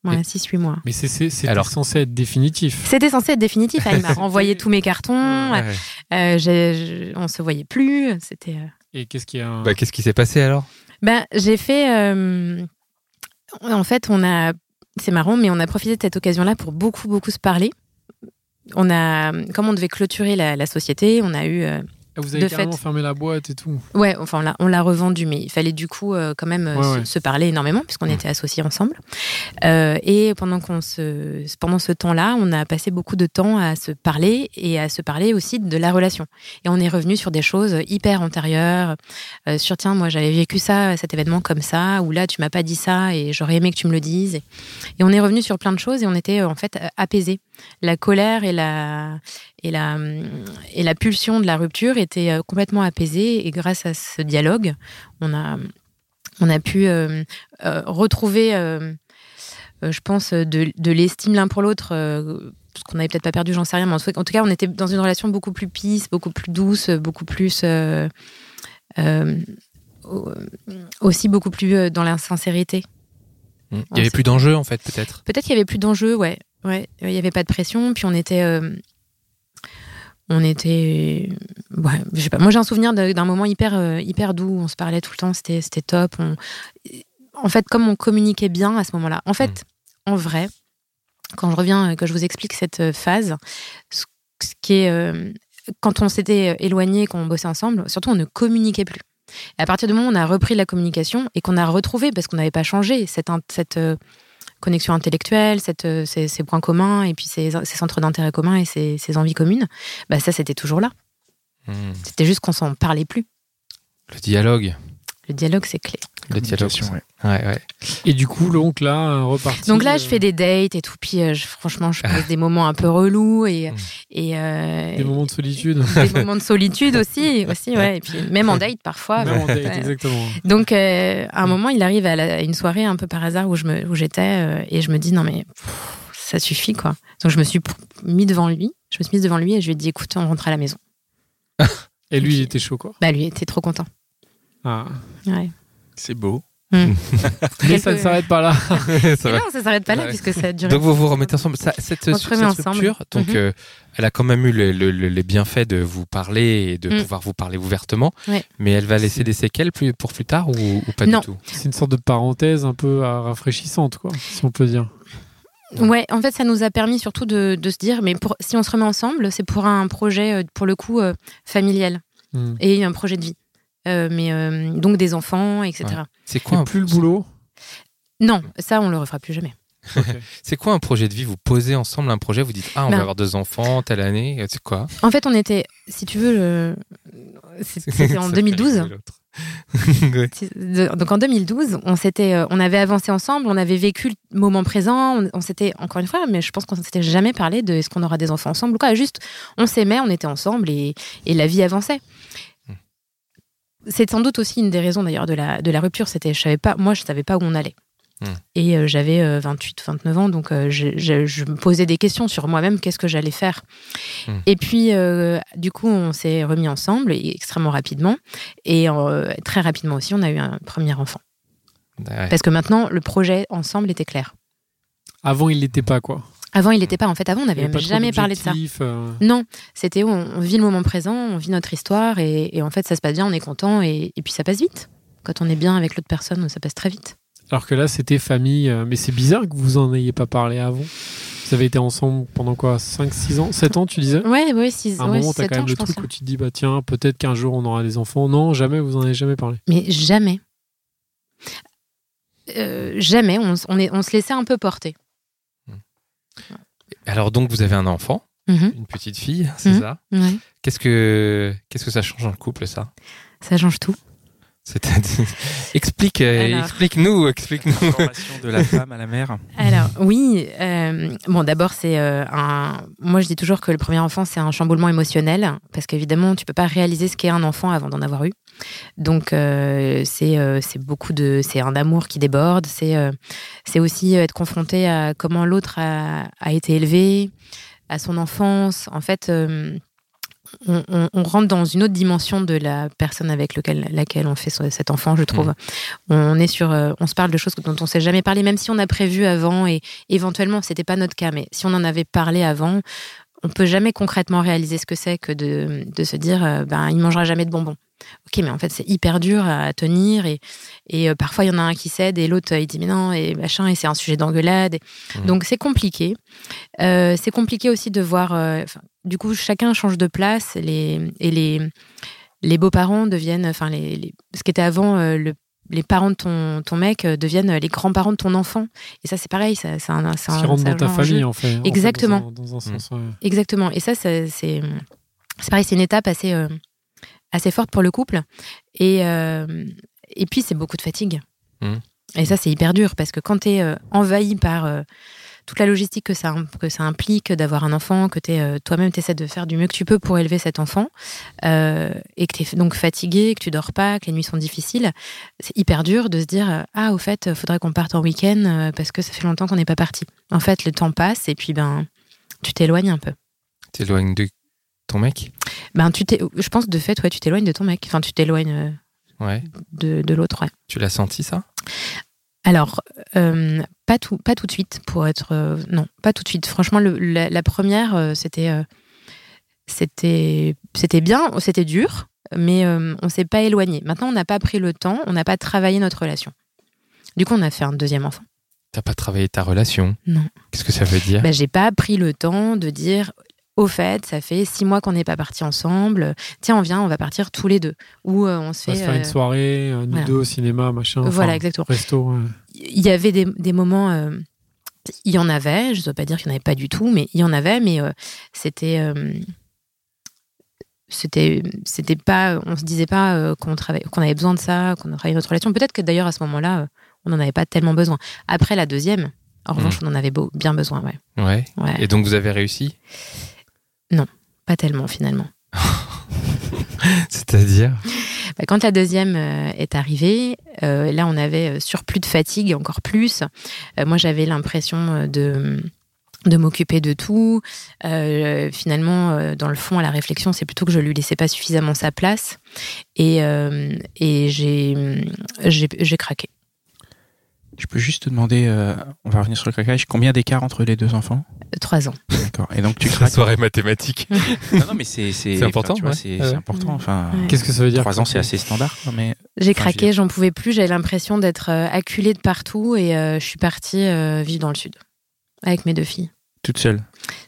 Ouais, Et- 6-8 mois. Mais c'est- c'est- c'était Alors- censé être définitif. C'était censé être définitif. il m'a renvoyé tous mes cartons. Ouais. euh, on se voyait plus. C'était. euh, Et qu'est-ce qu'il y a Bah, Qu'est-ce qui s'est passé alors? Ben, j'ai fait. euh, En fait, on a. C'est marrant, mais on a profité de cette occasion-là pour beaucoup, beaucoup se parler. On a, comme on devait clôturer la, société, on a eu. euh, Vous avez de carrément fait. fermé la boîte et tout. Ouais, enfin, on l'a- on l'a revendu, mais il fallait du coup euh, quand même euh, Ouais, se, ouais. se parler énormément, puisqu'on Mm. était associés ensemble. Euh, et pendant, qu'on se, pendant ce temps-là, on a passé beaucoup de temps à se parler et à se parler aussi de la relation. Et on est revenu sur des choses hyper antérieures, euh, sur tiens, moi j'avais vécu ça, cet événement comme ça, ou là tu m'as pas dit ça et j'aurais aimé que tu me le dises. Et, et on est revenu sur plein de choses et on était en fait apaisés. La colère et la, et la, et la pulsion de la rupture étaient euh, complètement apaisées et grâce à ce dialogue, on a, on a pu euh, euh, retrouver, euh, je pense, de, de l'estime l'un pour l'autre. parce qu'on n'avait peut-être pas perdu, j'en sais rien, mais en tout, cas, on était dans une relation beaucoup plus peace, beaucoup plus douce, beaucoup plus. au- aussi beaucoup plus dans la sincérité. Il y avait plus d'enjeux en fait peut-être. Peut-être qu'il y avait plus d'enjeux, ouais. Ouais, il y avait pas de pression, puis on était euh, on était ouais, je sais pas. Moi j'ai un souvenir d'un moment hyper euh, hyper doux, on se parlait tout le temps, c'était top. On- En fait, comme on communiquait bien à ce moment-là. En fait, en vrai, quand je reviens euh, que je vous explique cette phase, ce ce qui est euh, quand on s'était éloigné, quand on bossait ensemble, surtout on ne communiquait plus. Et à partir du moment où on a repris la communication et qu'on a retrouvé, parce qu'on n'avait pas changé, cette, connexion intellectuelle, cette, euh, ces, ces points communs et puis ces, ces centres d'intérêt communs et ces, ces envies communes, bah ça c'était toujours là. Hmm. C'était juste qu'on s'en parlait plus. Le dialogue. Le dialogue c'est clé. Le dialogue. Ouais. Ouais, ouais. Et du coup, donc là, euh, reparti. Donc là, je euh, fais des dates et tout, puis euh, je- franchement, je passe des moments un peu relous et, Mm. et, euh, des moments de solitude. des moments de solitude aussi, aussi ouais. Et puis même en date parfois. Même en date, Ouais. exactement. Donc, euh, à un moment, il arrive à, la- à une soirée un peu par hasard où je me, où j'étais euh, et je me dis non mais pff, ça suffit quoi. Donc je me suis mis devant lui, je me suis mise devant lui et je lui ai dit écoute, on rentre à la maison. Et lui, il était chaud, quoi. Bah lui était trop content. Ah. Ouais. C'est beau. Mais Quelques- ça ne s'arrête pas là. Vrai. non, ça s'arrête pas là Ouais. puisque ça a duré. Donc vous vous remettez ensemble. Ça- cette cette ensemble. rupture, donc Mhm. euh, elle a quand même eu le- le- le- les bienfaits de vous parler et de Mm. pouvoir vous parler ouvertement. Ouais. Mais elle va laisser des séquelles plus, pour plus tard ou, ou pas Non. du tout? C'est une sorte de parenthèse un peu euh, rafraîchissante, quoi, si on peut dire. Ouais, en fait, ça nous a permis surtout de, de se dire mais pour, si on se remet ensemble, c'est pour un projet euh, pour le coup euh, familial Hmm. et un projet de vie. Euh, mais euh, donc des enfants, etc. C'est quoi, un- plus le boulot. Non, ça on le refera plus jamais. c'est quoi un projet de vie? Vous posez ensemble un projet, vous dites ah on Ben- va avoir deux enfants telle année, euh, c'est quoi? En fait, on était, si tu veux, c'était en Ça fait 2012. rigoler l'autre. Ouais. De- Donc en 2012, on s'était, on avait avancé ensemble, on avait vécu le moment présent, on, on s'était encore une fois, mais je pense qu'on s'était jamais parlé de est-ce qu'on aura des enfants ensemble ou quoi. Juste, on s'aimait, on était ensemble et, et la vie avançait. C'est sans doute aussi une des raisons d'ailleurs de la, de la rupture. C'était, je savais pas, moi, je savais pas où on allait. Hmm. Et euh, j'avais euh, 28, 29 ans, donc euh, je, je- je me posais des questions sur moi-même, qu'est-ce que j'allais faire. Hmm. Et puis, euh, du coup, on s'est remis ensemble et extrêmement rapidement. Et euh, très rapidement aussi, on a eu un premier enfant. Ouais. Parce que maintenant, le projet ensemble était clair. Avant, il l'était pas, quoi. Avant, il n'était pas. En fait, avant, on n'avait même jamais parlé de ça. euh, Non, c'était on, on vit le moment présent, on vit notre histoire et, et en fait, ça se passe bien, on est content et, et puis ça passe vite. Quand on est bien avec l'autre personne, ça passe très vite. Alors que là, c'était famille. euh, Mais c'est bizarre que vous en ayez pas parlé avant. Vous avez été ensemble pendant quoi 5, 6 ans 7 ans, tu disais? Ouais, ouais, six, À un ouais, moment, t'as quand même ans, le truc où tu te dis, bah tiens, peut-être qu'un jour on aura des enfants. Non, jamais, vous en avez jamais parlé. Mais jamais. Euh, jamais, on, s- on, est, on se laissait un peu porter. Alors donc vous avez un enfant, Mhm, une petite fille, c'est Mhm. ça ouais. Qu'est-ce que qu'est-ce que ça change dans le couple ça? Ça change tout. C'est-à-dire- explique, euh, Alors. explique-nous, de la femme à la mère. Alors oui, euh, bon d'abord c'est euh, un. Moi je dis toujours que le premier enfant c'est un chamboulement émotionnel parce qu'évidemment tu peux pas réaliser ce qu'est un enfant avant d'en avoir eu. Donc euh, c'est euh, c'est beaucoup de c'est un amour qui déborde. C'est euh, c'est aussi être confronté à comment l'autre a, a été élevé, à son enfance. En fait. euh, on, on- on rentre dans une autre dimension de la personne avec lequel, laquelle on fait ce- cet enfant, je trouve. On est sur, euh, on se parle de choses dont on s'est jamais parlé, même si on a prévu avant et éventuellement, c'était pas notre cas, mais si on en avait parlé avant, on peut jamais concrètement réaliser ce que c'est que de, de se dire, euh, ben, il mangera jamais de bonbons. Ok, mais en fait, c'est hyper dur à tenir et, et euh, parfois il y en a un qui cède et l'autre euh, il dit mais non et machin et c'est un sujet d'engueulade. Et- Mhm. Donc c'est compliqué. Euh, c'est compliqué aussi de voir. euh, du coup, chacun change de place les, et les, les beaux-parents deviennent, enfin, les, les- ce qui était avant euh, le- les parents de ton, ton mec deviennent les grands-parents de ton enfant. Et ça, c'est pareil, ça- c'est un, qui rentre dans ta famille, en fait. en fait, Exactement. dans un- dans un sens, ouais. Exactement. Et ça, c'est c'est c'est pareil, c'est une étape assez, euh, assez forte pour le couple. Et, euh, et puis, c'est beaucoup de fatigue. Mhm. Et ça, c'est hyper dur parce que quand tu es envahi par euh, toute la logistique que ça, que ça implique d'avoir un enfant, que es, toi-même, tu essaies de faire du mieux que tu peux pour élever cet enfant, euh, et que tu es donc fatigué, que tu dors pas, que les nuits sont difficiles, c'est hyper dur de se dire euh, Ah, au fait, faudrait qu'on parte en week-end euh, parce que ça fait longtemps qu'on n'est pas parti. En fait, le temps passe et puis ben, tu t'éloignes un peu. T'éloignes de ton mec Ben, tu je pense que de fait, ouais, tu t'éloignes de ton mec. Enfin, tu t'éloignes euh, Ouais. de, de l'autre, ouais. Tu l'as senti ça? Alors, euh, pas, tout, pas tout de suite, pour être. euh, non, pas tout de suite. Franchement, le- la, la première, euh, c'était, c'était, c'était bien, c'était dur, mais on s'est pas éloigné. Maintenant, on n'a pas pris le temps, on n'a pas travaillé notre relation. Du coup, on a fait un deuxième enfant. T'as pas travaillé ta relation? Non. Qu'est-ce que ça veut dire? Ben, j'ai pas pris le temps de dire. Au fait, ça fait six mois qu'on n'est pas partis ensemble. Tiens, on vient, on va partir tous les deux. Ou euh, on se On va fait. se faire une euh, soirée, euh, nous voilà. deux au cinéma, machin. enfin, voilà, exactement. Resto. ouais. il y avait des, des moments. euh, il y en avait, je ne dois pas dire qu'il n'y en avait pas du tout, mais il y en avait, mais euh, c'était. euh, c'était c'était pas on se disait pas euh, qu'on travaillait qu'on avait besoin de ça qu'on travaillait notre relation peut-être que d'ailleurs à ce moment-là euh, on n'en avait pas tellement besoin après la deuxième en revanche on en avait beau- bien besoin ouais, Ouais. ouais Et donc vous avez réussi? Pas tellement finalement C'est-à-dire Bah, quand la deuxième euh, est arrivée, euh, là, on avait euh, surplus de fatigue, encore plus. Euh, moi, j'avais l'impression de de m'occuper de tout. Euh, finalement, dans le fond, à la réflexion, c'est plutôt que je lui laissais pas suffisamment sa place. Et, et j'ai craqué. Je peux juste te demander, euh, on va revenir sur le craquage, combien d'écart entre les deux enfants Trois ans. D'accord. Et donc tu La craques. soirée mathématique. non, non, mais c'est c'est important, enfin, ouais. c'est Ouais. c'est important. Enfin, Ouais. Qu'est-ce que ça veut dire trois ans, c'est assez standard. Mais J'ai Enfin, craqué, j'en pouvais plus. J'avais l'impression d'être euh, acculée de partout et euh, je suis partie euh, vivre dans le sud avec mes deux filles, toute seule.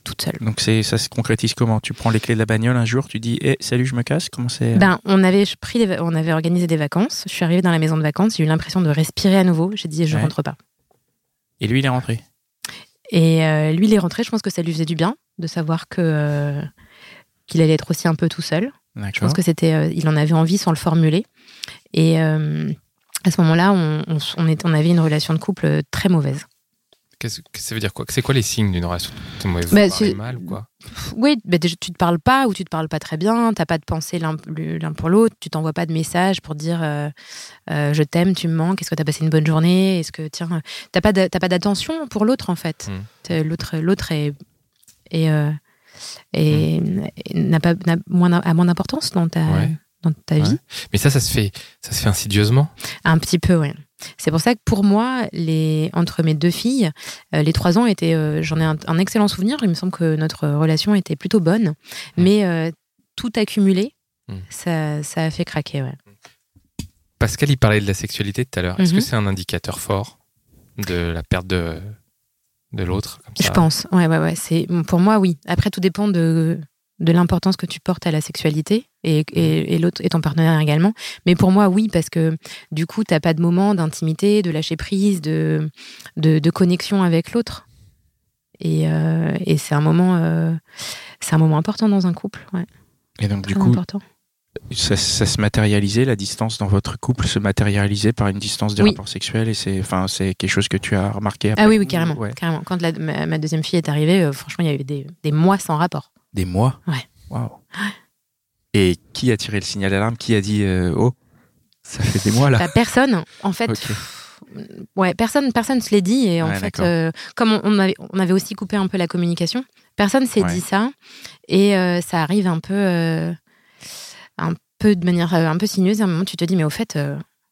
toute seule. Donc c'est ça se concrétise comment? Tu prends les clés de la bagnole un jour, tu dis, eh salut, je me casse. Comment c'est Ben, on avait pris, des on avait organisé des vacances. Je suis arrivée dans la maison de vacances. J'ai eu l'impression de respirer à nouveau. J'ai dit, je Ouais. rentre pas. Et lui, il est rentré? Et euh, lui, il est rentré. Je pense que ça lui faisait du bien de savoir que euh, qu'il allait être aussi un peu tout seul. Je pense que c'était, euh, il en avait envie sans le formuler. Et euh, à ce moment-là, on, on, s- on est- on avait une relation de couple euh, très mauvaise. Qu'est-ce que ça veut dire quoi? C'est quoi les signes d'une relation? Bah, mal ou quoi? Oui, bah, déjà, tu te parles pas ou tu te parles pas très bien. T'as pas de pensée l'un pour l'autre. Tu t'envoies pas de message pour dire euh, euh, je t'aime, tu me manques. Est-ce que t'as passé une bonne journée? Est-ce que tiens, euh, t'as pas de- t'as pas d'attention pour l'autre en fait. Mm. T'es- L'autre l'autre est est, euh, est- et n'a pas n'a moins a moins d'importance dans ta Ouais. dans ta Ouais. vie. Mais ça, ça se fait, ça se fait insidieusement. Un petit peu, oui. C'est pour ça que pour moi, les, entre mes deux filles, euh, les trois ans étaient. euh, J'en ai un, un excellent souvenir. Il me semble que notre relation était plutôt bonne. Mais euh, tout accumulé, Mm. ça, ça a fait craquer, ouais. Pascal, il parlait de la sexualité tout à l'heure. Est-ce que Mhm. c'est un indicateur fort de la perte de, de l'autre comme Je pense. Ouais, ouais, ouais. C'est, pour moi, oui. Après, tout dépend de, de l'importance que tu portes à la sexualité et, et, et l'autre et ton partenaire également. Mais pour moi, oui, parce que du coup, t'as pas de moment d'intimité, de lâcher prise, de, de, de connexion avec l'autre. Et, euh, et c'est un moment, euh, c'est un moment important dans un couple. Ouais, Et donc du coup, important. ça, ça se matérialisait, la distance dans votre couple se matérialisait par une distance des Oui. rapports sexuels et c'est, enfin, c'est quelque chose que tu as remarqué après Ah oui, oui, carrément, Ouais. carrément. Quand la- ma, ma deuxième fille est arrivée, euh, franchement, il y avait des, des mois sans rapport. Des mois. Ouais. Waouh. Et qui a tiré le signal d'alarme? Qui a dit, euh, oh, ça fait des mois là? T'as personne. En fait, Ok. pff, ouais, personne, personne se l'est dit et en Ouais, fait, euh, comme on, on avait, on avait aussi coupé un peu la communication, personne s'est Ouais. dit ça et euh, ça arrive un peu, un peu de manière un peu sinueuse. À un moment, tu te dis mais au fait,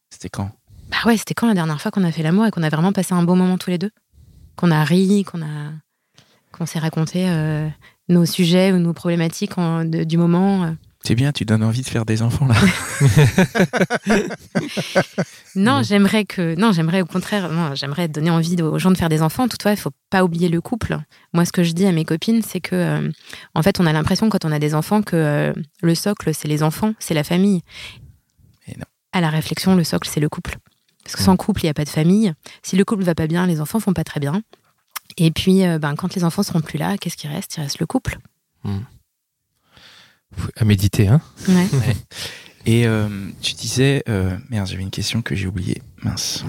C'était quand? bah ouais, c'était quand la dernière fois qu'on a fait l'amour et qu'on a vraiment passé un bon moment tous les deux, qu'on a ri, qu'on a, qu'on s'est raconté euh, nos sujets ou nos problématiques en- de- du moment. euh. C'est bien, tu donnes envie de faire des enfants là. Non, j'aimerais que non, j'aimerais au contraire, non, j'aimerais donner envie aux gens de faire des enfants. Toutefois, il faut pas oublier le couple. Moi, ce que je dis à mes copines, c'est que euh, en fait, on a l'impression quand on a des enfants que euh, le socle c'est les enfants, c'est la famille. Et non. À la réflexion, le socle c'est le couple. Parce que sans couple, il n'y a pas de famille. Si le couple va pas bien, les enfants font pas très bien. Et puis, euh, ben, quand les enfants seront plus là, qu'est-ce qui reste? Il reste le couple. À méditer, hein Ouais. Et euh, tu disais, euh, merde, j'avais une question que j'ai oubliée. Mince.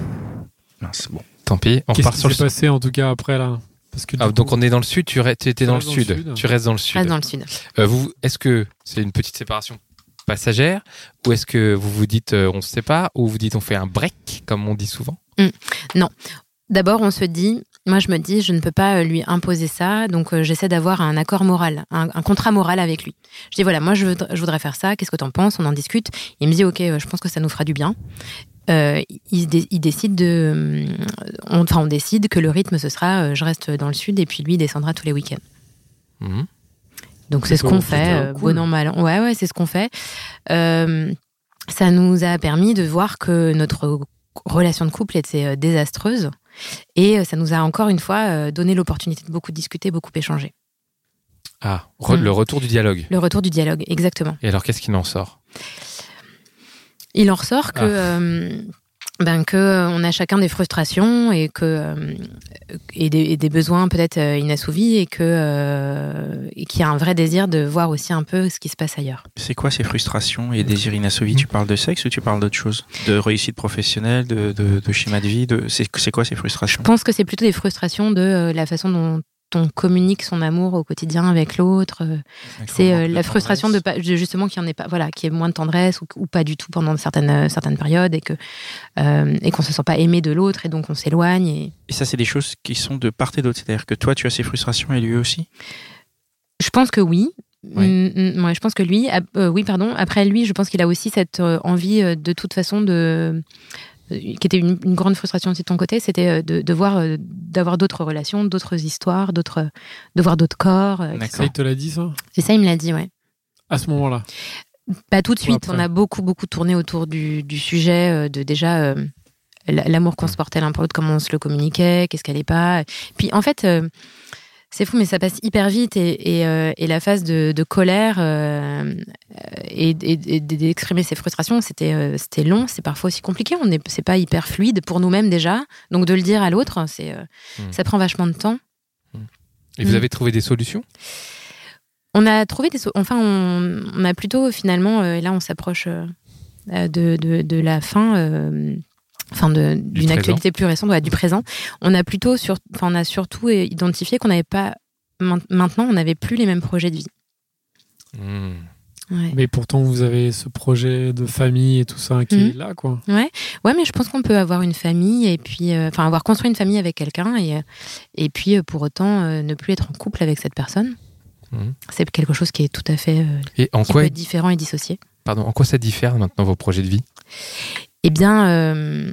Mince, bon. Tant pis, on qui sur le s'est passé en tout cas après là? Parce que Ah, coup- donc on est dans le sud, tu étais dans le restes dans le sud. sud. Tu restes dans le sud. reste dans le sud. Euh, vous, est-ce que c'est une petite séparation passagère? Ou est-ce que vous vous dites euh, on se sépare? Ou vous dites on fait un break comme on dit souvent? D'abord, on se dit, moi je me dis, je ne peux pas euh, lui imposer ça, donc euh, j'essaie d'avoir un accord moral, un, un contrat moral avec lui. Je dis, voilà, moi je voudrais, je voudrais faire ça, qu'est-ce que t'en penses? On en discute. Il me dit, ok, euh, je pense que ça nous fera du bien. Euh, il, dé- il décide de. On, enfin, on décide que le rythme, ce sera, euh, je reste dans le sud et puis lui il descendra tous les week-ends. Mhm. Donc c'est ce qu'on fait, cool. bon an, mal an. Ouais, ouais, c'est ce qu'on fait. Ça nous a permis de voir que notre relation de couple était désastreuse. Et euh, ça nous a encore une fois euh, donné l'opportunité de beaucoup discuter, beaucoup échanger. Ah, re- Mm. le retour du dialogue. Le retour du dialogue, exactement. Et alors qu'est-ce qu'il en sort? Il en ressort que, Ah. euh, ben, que euh, on a chacun des frustrations et que euh, et, des, et des besoins peut-être euh, inassouvis et que euh, et qu'il y a un vrai désir de voir aussi un peu ce qui se passe ailleurs. C'est quoi ces frustrations et désirs inassouvis? Tu parles de sexe ou tu parles d'autre chose? De réussite professionnelle, de, de, de schéma de vie de... C'est c'est quoi ces Je frustrations pense que c'est plutôt des frustrations de euh, la façon dont on communique son amour au quotidien avec l'autre. euh, C'est euh, la frustration de, pas, justement qu'il y en ait pas, voilà, qu'il y ait moins de tendresse ou, ou pas du tout pendant certaines euh, certaines périodes et que euh, et qu'on se sent pas aimé de l'autre et donc on s'éloigne. Et Et ça, c'est des choses qui sont de part et d'autre. C'est-à-dire que toi, tu as ces frustrations et lui aussi? Je pense que oui. Oui. Ouais, je pense que lui, euh, oui, pardon. Après lui, je pense qu'il a aussi cette envie de toute façon de qui était une, une grande frustration aussi de ton côté, c'était euh, de, de voir, euh, d'avoir d'autres relations, d'autres histoires, d'autres, de voir d'autres corps. euh. Ça, il te l'a dit ça? Et ça, il me l'a dit, ouais. À ce moment-là? Pas tout de suite. On a beaucoup, beaucoup tourné autour du, du sujet euh, de déjà euh, l'amour qu'on se portait l'un pour l'autre, comment on se le communiquait, qu'est-ce qu'elle est pas. Puis en fait, euh, c'est fou, mais ça passe hyper vite et, et, euh, et la phase de, de colère euh, et, et- d'exprimer ses frustrations, c'était euh, c'était long, c'est parfois aussi compliqué. On est, c'est pas hyper fluide pour nous-mêmes déjà, donc de le dire à l'autre, c'est euh, Hmm. ça prend vachement de temps. Et vous Mm. avez trouvé des solutions? On a trouvé des. so- Enfin, on, on a plutôt finalement. euh, et là, on s'approche euh, euh, de, de, de la fin. Enfin, d'une actualité plus récente, ouais, du présent. On a plutôt sur, enfin, on a surtout identifié qu'on n'avait pas. main- Maintenant, on n'avait plus les mêmes projets de vie. Mm. Ouais. Mais pourtant, vous avez ce projet de famille et tout ça qui Mhm. est là, quoi. Ouais, ouais, mais je pense qu'on peut avoir une famille et puis, euh, enfin, avoir construit une famille avec quelqu'un et euh, et puis euh, pour autant euh, ne plus être en couple avec cette personne. Mhm. C'est quelque chose qui est tout à fait, euh, Et en qui quoi, peut être différent et dissocié. pardon, en quoi ça diffère maintenant vos projets de vie? Eh bien, euh,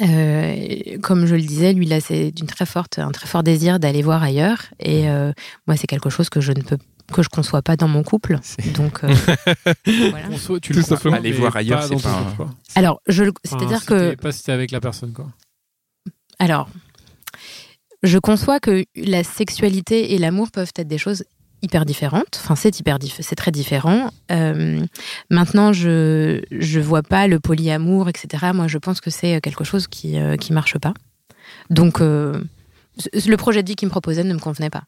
euh, comme je le disais, lui, là, c'est d'une très forte, un très fort désir d'aller voir ailleurs. Et euh, moi, c'est quelque chose que je ne peux, que je conçois pas dans mon couple. Donc, euh, voilà. Tu Tout le Aller voir ailleurs, c'est pas un- couple, quoi. Alors, je, Enfin, c'est-à-dire que, Pas si t'es avec la personne, quoi. alors, je conçois que la sexualité et l'amour peuvent être des choses hyper différentes. Enfin, c'est hyper diff- c'est très différent. Euh, maintenant, je je vois pas le polyamour, etc. Moi, je pense que c'est quelque chose qui euh, qui marche pas. Donc, euh, le projet de vie qu'il me proposait ne me convenait pas.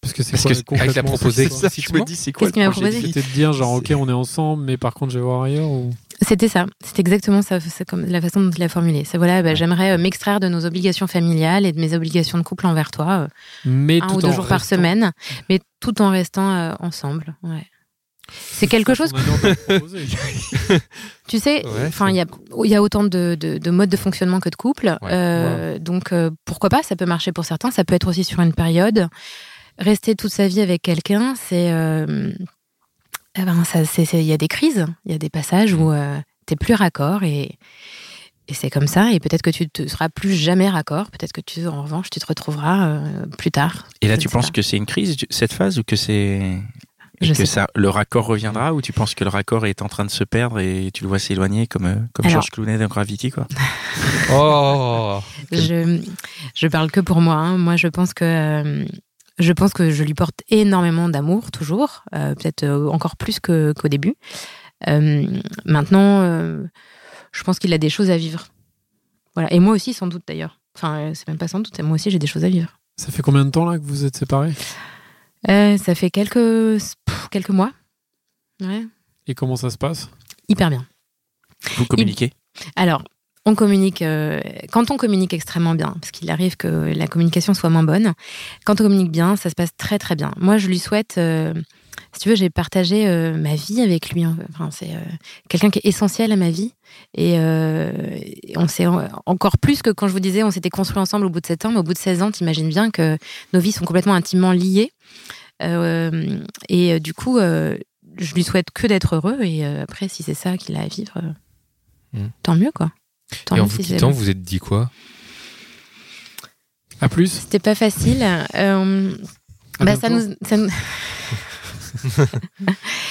Parce que c'est quoi, que avec la concrètement, proposé- c'est ça, je me dis, c'est quoi Qu'est-ce qu'il le m'a projet de proposé? Vie C'était de dire, genre, ok, on est ensemble, mais par contre, je vais voir ailleurs ou... C'était ça. C'est exactement ça. C'est comme la façon dont il a formulé. C'est voilà, bah, j'aimerais euh, m'extraire de nos obligations familiales et de mes obligations de couple envers toi, euh, Mais un tout ou deux jours par semaine, mais tout en restant euh, ensemble. Ouais. C'est quelque chose, tu sais, Ouais, enfin, il y a, il y a autant de, de, de modes de fonctionnement que de couples. Donc, euh, pourquoi pas Ça peut marcher pour certains. Ça peut être aussi sur une période. Rester toute sa vie avec quelqu'un, c'est. Eh ben, ça, c'est- c'est- il y a des crises. Il y a des passages où euh, t'es plus raccord et. Et c'est comme ça, et peut-être que tu ne seras plus jamais raccord, peut-être que tu, en revanche, tu te retrouveras euh, plus tard. Et là, tu penses pas. que c'est une crise, tu- cette phase, ou que c'est. Je que ça, le raccord reviendra, ou tu penses que le raccord est en train de se perdre et tu le vois s'éloigner comme, euh, comme Alors- George Clooney dans Gravity, quoi? Oh je, je parle que pour moi. hein. Moi, je pense que euh, je pense que je lui porte énormément d'amour toujours, euh, peut-être euh, encore plus que- qu'au début. Euh, maintenant, euh, je pense qu'il a des choses à vivre. Voilà. Et moi aussi, sans doute d'ailleurs. Enfin, c'est même pas sans doute. Moi aussi, j'ai des choses à vivre. Ça fait combien de temps là que vous êtes séparés? Euh, ça fait quelques pff, quelques mois. Ouais. Et comment ça se passe? Hyper bien. Vous communiquez? Alors, on communique, euh, quand on communique extrêmement bien, parce qu'il arrive que la communication soit moins bonne, quand on communique bien, ça se passe très très bien. Moi, je lui souhaite, euh, si tu veux, j'ai partagé euh, ma vie avec lui. hein. Enfin, c'est quelqu'un qui est essentiel à ma vie. Et, et on s'est encore plus que quand je vous disais, on s'était construit ensemble au bout de 7 ans, mais au bout de 16 ans, t'imagines bien que nos vies sont complètement intimement liées. Et du coup, je lui souhaite que d'être heureux. Et après, si c'est ça qu'il a à vivre, Mm. tant mieux, quoi. Tant Et en vous quittant, vous êtes dit quoi? À plus C'était pas facile. Euh, bah, ça nous, ça nous-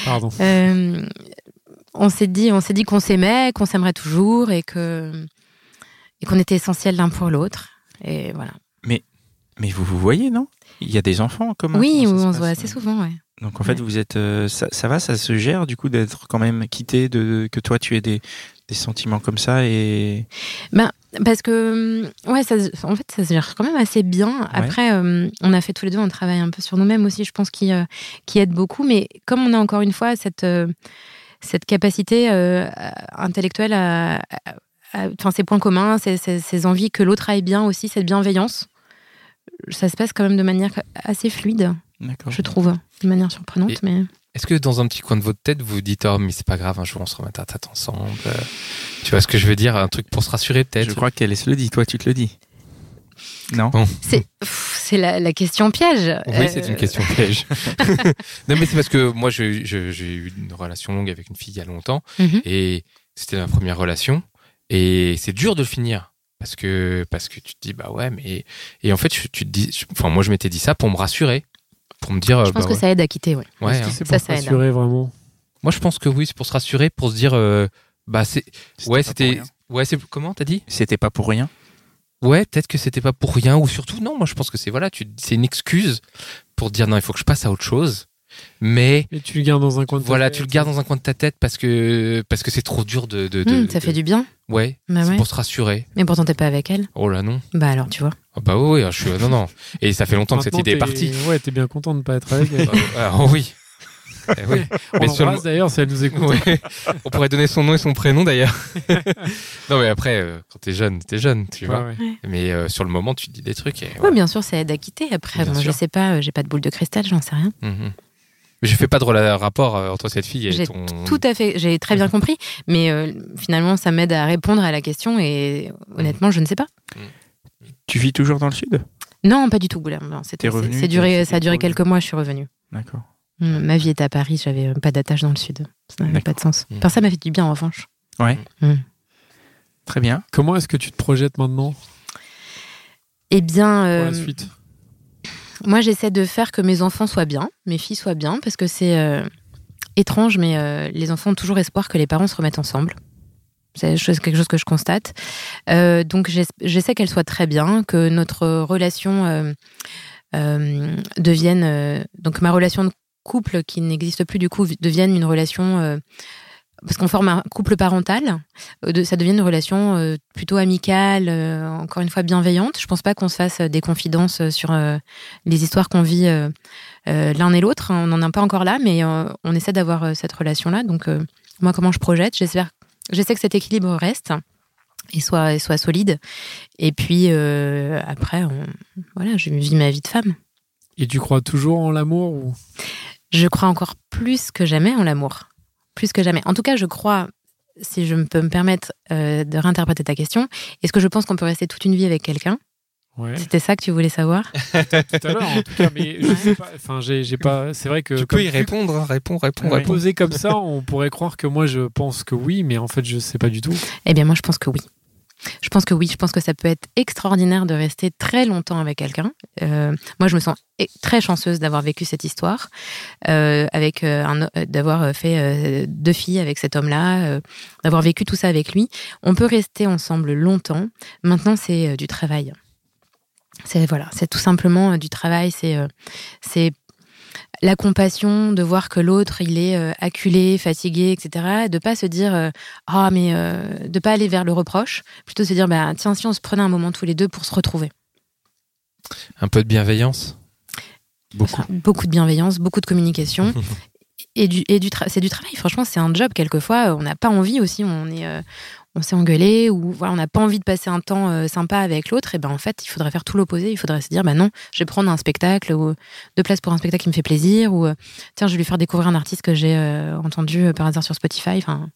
Pardon. euh, on s'est dit, on s'est dit qu'on s'aimait, qu'on s'aimerait toujours et que et qu'on était essentiels l'un pour l'autre. Et voilà. Mais vous vous voyez, non? Il y a des enfants en commun oui, on se se voit assez souvent, ouais. Donc en fait, Ouais. vous êtes, euh, ça, ça va, ça se gère du coup d'être quand même quitté, de que toi tu aies des, des sentiments comme ça et Parce que, ouais, ça, en fait, ça se gère quand même assez bien. Après, euh, on a fait tous les deux un travail un peu sur nous-mêmes aussi, je pense, qui, euh, qui aide beaucoup. Mais comme on a encore une fois cette, euh, cette capacité euh, intellectuelle à. Enfin, ces points communs, ces, ces- ces envies que l'autre aille bien aussi, cette bienveillance, ça se passe quand même de manière assez fluide, je trouve, de manière surprenante. Et- Mais Est-ce que dans un petit coin de votre tête, vous vous dites, oh, mais c'est pas grave, un jour on se remettra tête ensemble euh, Tu vois ce que je veux dire Un truc pour se rassurer peut-être? Je crois qu'elle se le dit, toi tu te le dis. Non? Bon. c'est la, la question piège. Oui, c'est Euh, une question piège. non, mais c'est parce que moi, je- je- j'ai eu une relation longue avec une fille il y a longtemps Mhm. et c'était ma première relation et c'est dur de le finir parce que parce que tu te dis bah ouais mais et en fait tu te dis je- enfin moi je m'étais dit ça pour me rassurer pour me dire Je euh, pense bah que ouais. ça aide à quitter, oui. Ouais, Est-ce que hein. c'est Ça, pour ça aide. s'assurer vraiment? Moi je pense que oui c'est pour se rassurer pour se dire euh, bah c'est ouais pas pour c'était rien. ouais c'est comment t'as dit? C'était pas pour rien. ouais peut-être que c'était pas pour rien ou surtout non moi je pense que c'est voilà tu c'est une excuse pour dire non il faut que je passe à autre chose mais Et tu le gardes dans un coin de ta voilà tête. tu le gardes dans un coin de ta tête parce que parce que c'est trop dur de, de, de- Hum, ça de- fait du bien. ouais Bah c'est ouais. pour se rassurer Mais pourtant, t'es pas avec elle. oh là non Bah alors, tu vois. Ah bah oui, oui je suis non non et ça fait longtemps que cette idée est partie Ouais, t'es bien content de ne pas être avec elle. Ah, oh oui Eh oui. On Mais l'embrasse seulement- d'ailleurs si elle nous écoute. Ouais. On pourrait donner son nom et son prénom d'ailleurs. non mais après, euh, quand t'es jeune, t'es jeune, tu vois. Ouais, ouais. Mais euh, sur le moment, tu te dis des trucs. Et, bien sûr, ça aide à quitter. Après, moi, je sais pas, euh, j'ai pas de boule de cristal, j'en sais rien. Mhm. Mais je fais pas de rapport euh, entre cette fille et J'ai ton. Tout à fait, j'ai très bien compris. Mais euh, finalement, ça m'aide à répondre à la question et honnêtement, je ne sais pas. Tu vis toujours dans le sud? Non, pas du tout, Goulard. C'était- duré, ça a duré quelques mois, je suis revenue. D'accord. Hum, Ma vie était à Paris, j'avais euh, pas d'attache dans le sud. Ça n'avait pas de sens. Mhm. Par ça m'a fait du bien, en revanche. Ouais. Hum. Très bien. Comment est-ce que tu te projettes maintenant? Eh bien, pour la suite Moi, j'essaie de faire que mes enfants soient bien, mes filles soient bien, parce que c'est euh, étrange, mais euh, les enfants ont toujours espoir que les parents se remettent ensemble. C'est quelque chose que je constate. Euh, donc, j'es- j'essaie qu'elles soient très bien, que notre relation devienne. donc, ma relation de couple, qui n'existe plus du coup, devienne une relation. Parce qu'on forme un couple parental, euh, ça devient une relation euh, plutôt amicale, euh, encore une fois bienveillante. Je pense pas qu'on se fasse des confidences sur les histoires qu'on vit l'un et l'autre. On n'en est pas encore là, mais on essaie d'avoir cette relation-là. Donc, moi, comment je projette J'espère, j'essaie que cet équilibre reste et soit, et soit solide. Et puis, euh, après, on- voilà, je vis ma vie de femme. Et tu crois toujours en l'amour ou? Je crois encore plus que jamais en l'amour. Plus que jamais. En tout cas, je crois, si je peux me permettre euh, de réinterpréter ta question, est-ce que je pense qu'on peut rester toute une vie avec quelqu'un? Ouais. C'était ça que tu voulais savoir? Tout à l'heure, en tout cas, mais je sais pas. Enfin, j'ai j'ai pas. C'est vrai que. Tu peux y répondre, hein, réponds, réponds, Ouais. réponds. Posé comme ça, on pourrait croire que moi je pense que oui, mais en fait je sais pas du tout. Eh bien, moi, je pense que oui. Je pense que oui. Je pense que ça peut être extraordinaire de rester très longtemps avec quelqu'un. Euh, moi, je me sens e- très chanceuse d'avoir vécu cette histoire, euh, avec euh, d'avoir fait deux filles avec cet homme-là, d'avoir vécu tout ça avec lui. On peut rester ensemble longtemps. Maintenant, c'est du travail. C'est voilà, c'est tout simplement du travail. C'est la compassion de voir que l'autre il est euh, acculé, fatigué, etc. De pas se dire euh, ah mais euh, de pas aller vers le reproche, plutôt se dire bah tiens si on se prenait un moment tous les deux pour se retrouver. Un peu de bienveillance? Beaucoup. Beaucoup de bienveillance, beaucoup de communication. Et du, et du c'est du travail, franchement, c'est un job. Quelquefois, on n'a pas envie aussi, on est, euh, on s'est engueulé ou voilà, on n'a pas envie de passer un temps euh, sympa avec l'autre. Et ben en fait, il faudrait faire tout l'opposé. Il faudrait se dire, bah non, je vais prendre un spectacle ou deux places pour un spectacle qui me fait plaisir ou euh, tiens, je vais lui faire découvrir un artiste que j'ai euh, entendu euh, par hasard sur Spotify. Enfin,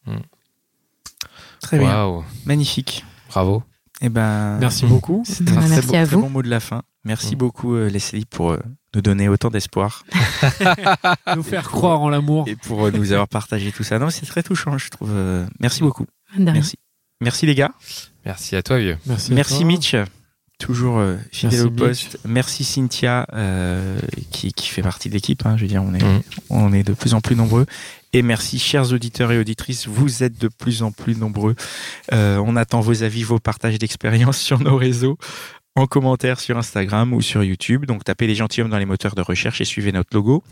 Très bien. Waouh, Magnifique. bravo. Eh ben, Merci beaucoup. C'était un très, merci beau, à très vous. bon mot de la fin. Merci Mm. beaucoup, euh, Leslie, pour euh, nous donner autant d'espoir Nous faire croire en l'amour. et pour euh, nous avoir partagé tout ça. Non, c'est très touchant, je trouve. Euh, Merci beaucoup. Merci. Merci les gars. Merci à toi, vieux. Merci. à Merci toi. Mitch, toujours euh, fidèle Merci, au poste. Merci Cynthia, euh, qui, qui fait partie de l'équipe. hein. je veux dire, on est, Mm. on est de plus en plus nombreux. Et merci, chers auditeurs et auditrices, vous êtes de plus en plus nombreux. Euh, on attend vos avis, vos partages d'expériences sur nos réseaux, en commentaire sur Instagram ou sur YouTube. Donc tapez les gentilshommes dans les moteurs de recherche et suivez notre logo.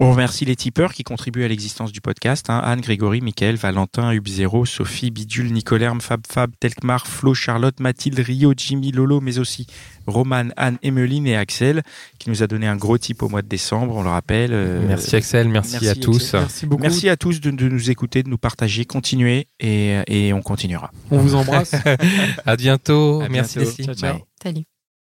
On remercie les tipeurs qui contribuent à l'existence du podcast. hein. Anne, Grégory, Mickaël, Valentin, Hub0, Sophie, Bidule, Nicolerme, Fab Fab, Telkmar, Flo, Charlotte, Mathilde, Rio, Jimmy, Lolo, mais aussi Roman, Anne, Emeline et Axel, qui nous a donné un gros tip au mois de décembre, on le rappelle. Euh, merci Axel, merci, merci, à tous. Axel. Merci beaucoup. Merci à tous de, de nous écouter, de nous partager, continuez et, et on continuera. On vous embrasse. À bientôt. À merci bientôt. Leslie. Ciao, ciao. Bye. Salut.